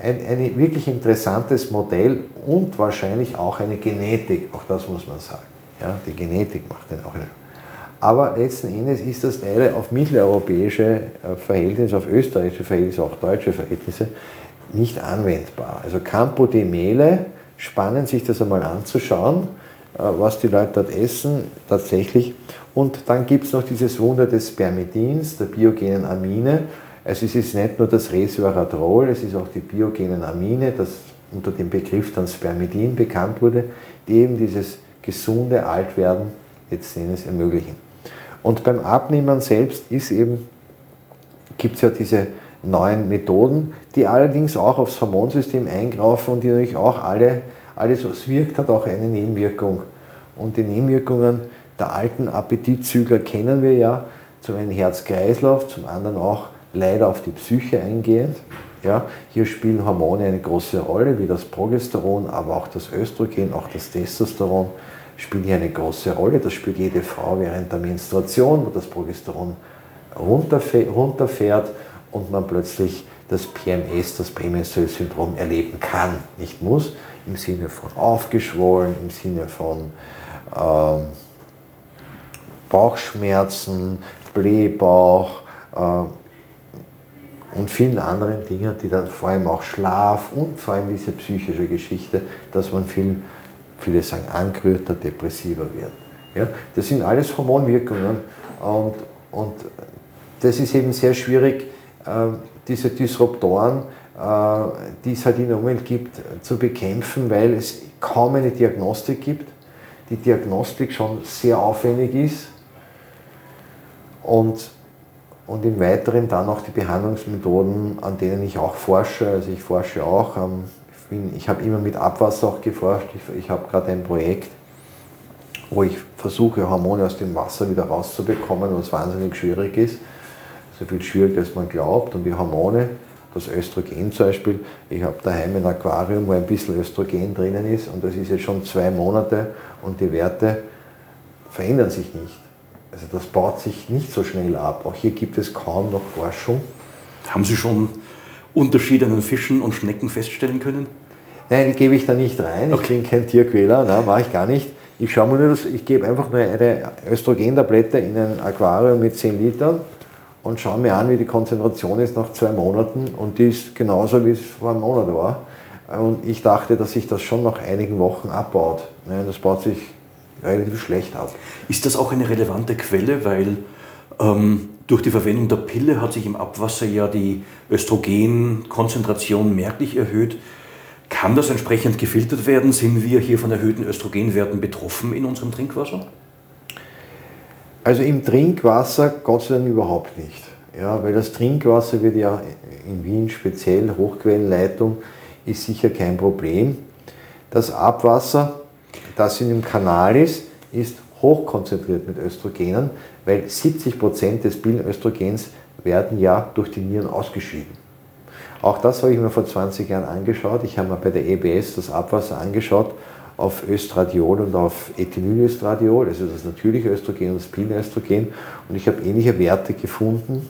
ein, ein wirklich interessantes Modell und wahrscheinlich auch eine Genetik, auch das muss man sagen. Ja, die Genetik macht den auch. Aber letzten Endes ist das leider auf mitteleuropäische äh, Verhältnisse, auf österreichische Verhältnisse, auch deutsche Verhältnisse nicht anwendbar. Also Campo de Mele, spannend sich das einmal anzuschauen, äh, was die Leute dort essen, tatsächlich. Und dann gibt es noch dieses Wunder des Spermidins, der biogenen Amine, also es ist nicht nur das Resveratrol, es ist auch die biogenen Amine, das unter dem Begriff dann Spermidin bekannt wurde, die eben dieses gesunde Altwerden letztendlich ermöglichen. Und beim Abnehmen selbst ist eben, gibt es ja diese neuen Methoden, die allerdings auch aufs Hormonsystem eingreifen und die natürlich auch alle, alles was wirkt, hat auch eine Nebenwirkung. Und die Nebenwirkungen der alten Appetitzügler kennen wir ja, zum einen Herz-Kreislauf, zum anderen auch leider auf die Psyche eingehend. Ja, hier spielen Hormone eine große Rolle, wie das Progesteron, aber auch das Östrogen, auch das Testosteron spielen hier eine große Rolle. Das spielt jede Frau während der Menstruation, wo das Progesteron runterfährt und man plötzlich das PMS, das Prämenstruelle Syndrom erleben kann, nicht muss, im Sinne von aufgeschwollen, im Sinne von ähm, Bauchschmerzen, Blähbauch, äh, und vielen anderen Dingen, die dann vor allem auch Schlaf und vor allem diese psychische Geschichte, dass man viel, viele sagen, angerührter, depressiver wird. Ja, das sind alles Hormonwirkungen und, und das ist eben sehr schwierig, diese Disruptoren, äh, die es halt in der Umwelt gibt, zu bekämpfen, weil es kaum eine Diagnostik gibt, die Diagnostik schon sehr aufwendig ist und und im Weiteren dann auch die Behandlungsmethoden, an denen ich auch forsche. Also ich forsche auch, ich, bin, ich habe immer mit Abwasser auch geforscht. Ich, ich habe gerade ein Projekt, wo ich versuche, Hormone aus dem Wasser wieder rauszubekommen, was wahnsinnig schwierig ist. So viel schwieriger, als man glaubt. Und die Hormone, das Östrogen zum Beispiel, ich habe daheim ein Aquarium, wo ein bisschen Östrogen drinnen ist und das ist jetzt schon zwei Monate und die Werte verändern sich nicht. Also das baut sich nicht so schnell ab. Auch hier gibt es kaum noch Forschung.
Haben Sie schon Unterschiede an Fischen und Schnecken feststellen können?
Nein, die gebe ich da nicht rein. Okay. Ich bin kein Tierquäler, nein, mache ich gar nicht. Ich schaue mir nur das, ich gebe einfach nur eine Östrogen-Tablette in ein Aquarium mit 10 Litern und schaue mir an, wie die Konzentration ist nach zwei Monaten und die ist genauso, wie es vor einem Monat war. Und ich dachte, dass sich das schon nach einigen Wochen abbaut. Das baut sich relativ schlecht ab.
Ist das auch eine relevante Quelle, weil ähm, durch die Verwendung der Pille hat sich im Abwasser ja die Östrogenkonzentration merklich erhöht. Kann das entsprechend gefiltert werden? Sind wir hier von erhöhten Östrogenwerten betroffen in unserem Trinkwasser?
Also im Trinkwasser Gott sei Dank überhaupt nicht. Ja, weil das Trinkwasser wird ja in Wien speziell, Hochquellenleitung, ist sicher kein Problem. Das Abwasser, das in dem Kanal ist, ist hochkonzentriert mit Östrogenen, weil 70% des Bienenöstrogens werden ja durch die Nieren ausgeschieden. Auch das habe ich mir vor 20 Jahren angeschaut. Ich habe mir bei der EBS das Abwasser angeschaut auf Östradiol und auf Ethinylestradiol, also das natürliche Östrogen und das Bienenöstrogen. Und ich habe ähnliche Werte gefunden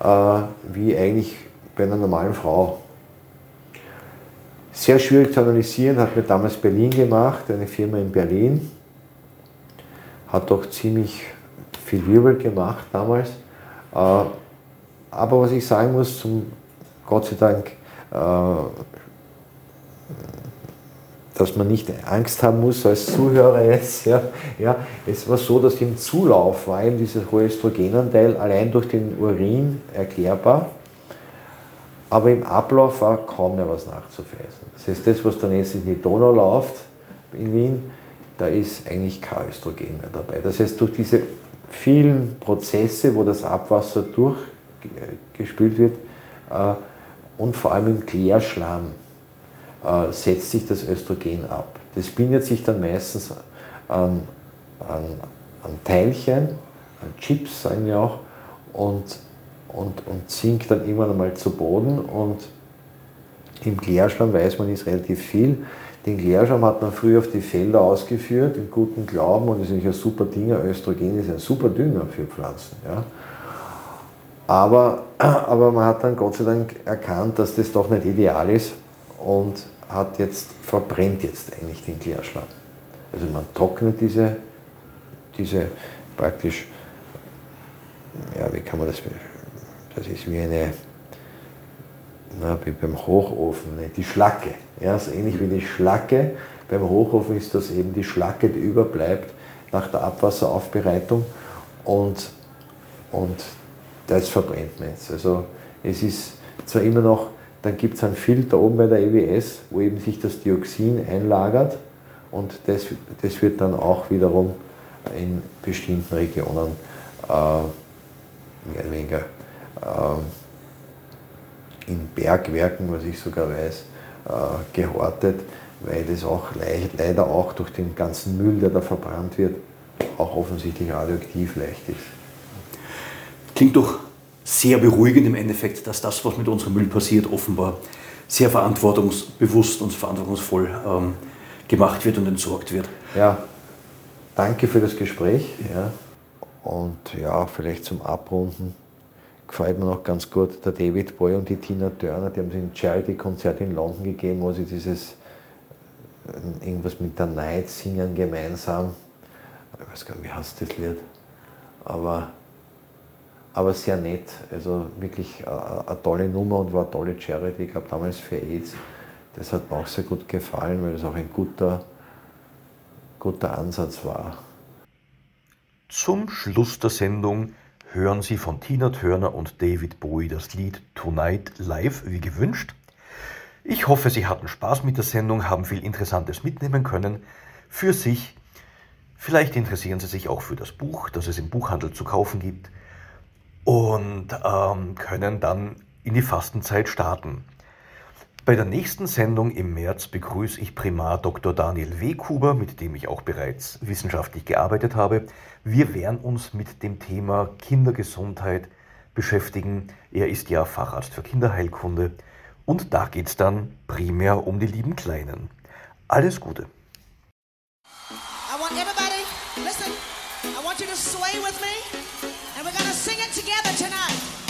äh, wie eigentlich bei einer normalen Frau. Sehr schwierig zu analysieren, hat mir damals Berlin gemacht, eine Firma in Berlin. Hat doch ziemlich viel Wirbel gemacht damals. Äh, aber was ich sagen muss, zum Gott sei Dank, äh, dass man nicht Angst haben muss als Zuhörer jetzt. Ja, ja, es war so, dass im Zulauf war eben dieser hohe Östrogenanteil allein durch den Urin erklärbar, aber im Ablauf war kaum mehr was nachzuweisen. Das heißt, das, was dann jetzt in die Donau läuft in Wien, da ist eigentlich kein Östrogen mehr dabei. Das heißt, durch diese vielen Prozesse, wo das Abwasser durchgespült wird, äh, und vor allem im Klärschlamm äh, setzt sich das Östrogen ab. Das bindet sich dann meistens an, an, an Teilchen, an Chips sagen wir auch, und, und, und sinkt dann irgendwann einmal zu Boden. Und im Klärschlamm weiß man ist relativ viel. Den Klärschlamm hat man früher auf die Felder ausgeführt, in gutem Glauben, und das ist natürlich ein super Dünger. Östrogen ist ein super Dünger für Pflanzen. Ja. Aber, aber man hat dann Gott sei Dank erkannt, dass das doch nicht ideal ist und hat jetzt, verbrennt jetzt eigentlich den Klärschlamm. Also man trocknet diese, diese praktisch, ja, wie kann man das, das ist wie eine, na, wie beim Hochofen, ne, die Schlacke. Ja, so ähnlich wie die Schlacke. Beim Hochofen ist das eben die Schlacke, die überbleibt nach der Abwasseraufbereitung und, und das verbrennt man jetzt. Also es ist zwar immer noch, dann gibt es einen Filter oben bei der EWS, wo eben sich das Dioxin einlagert und das, das wird dann auch wiederum in bestimmten Regionen äh, mehr oder weniger äh, in Bergwerken, was ich sogar weiß, äh, gehortet, weil das auch leider auch durch den ganzen Müll, der da verbrannt wird, auch offensichtlich radioaktiv leicht ist.
Klingt doch sehr beruhigend im Endeffekt, dass das, was mit unserem Müll passiert, offenbar sehr verantwortungsbewusst und verantwortungsvoll ähm, gemacht wird und entsorgt wird.
Ja, danke für das Gespräch. Ja. Und ja, vielleicht zum Abrunden gefällt mir noch ganz gut der David Boy und die Tina Turner, die haben sich ein Charity-Konzert in London gegeben, wo sie dieses äh, irgendwas mit der Night singen gemeinsam. Ich weiß gar nicht, wie heißt das Lied. Aber aber sehr nett. Also wirklich äh, eine tolle Nummer und war eine tolle Charity, ich glaube damals für AIDS. Das hat mir auch sehr gut gefallen, weil es auch ein guter, guter Ansatz war.
Zum Schluss der Sendung hören Sie von Tina Turner und David Bowie das Lied Tonight live wie gewünscht. Ich hoffe, Sie hatten Spaß mit der Sendung, haben viel Interessantes mitnehmen können für sich. Vielleicht interessieren Sie sich auch für das Buch, das es im Buchhandel zu kaufen gibt und ähm, können dann in die Fastenzeit starten. Bei der nächsten Sendung im März begrüße ich Primar Dr. Daniel Weghuber, mit dem ich auch bereits wissenschaftlich gearbeitet habe. Wir werden uns mit dem Thema Kindergesundheit beschäftigen. Er ist ja Facharzt für Kinderheilkunde und da geht es dann primär um die lieben Kleinen. Alles Gute. I want everybody, listen, I want you to sway with me. We're going to sing it together tonight.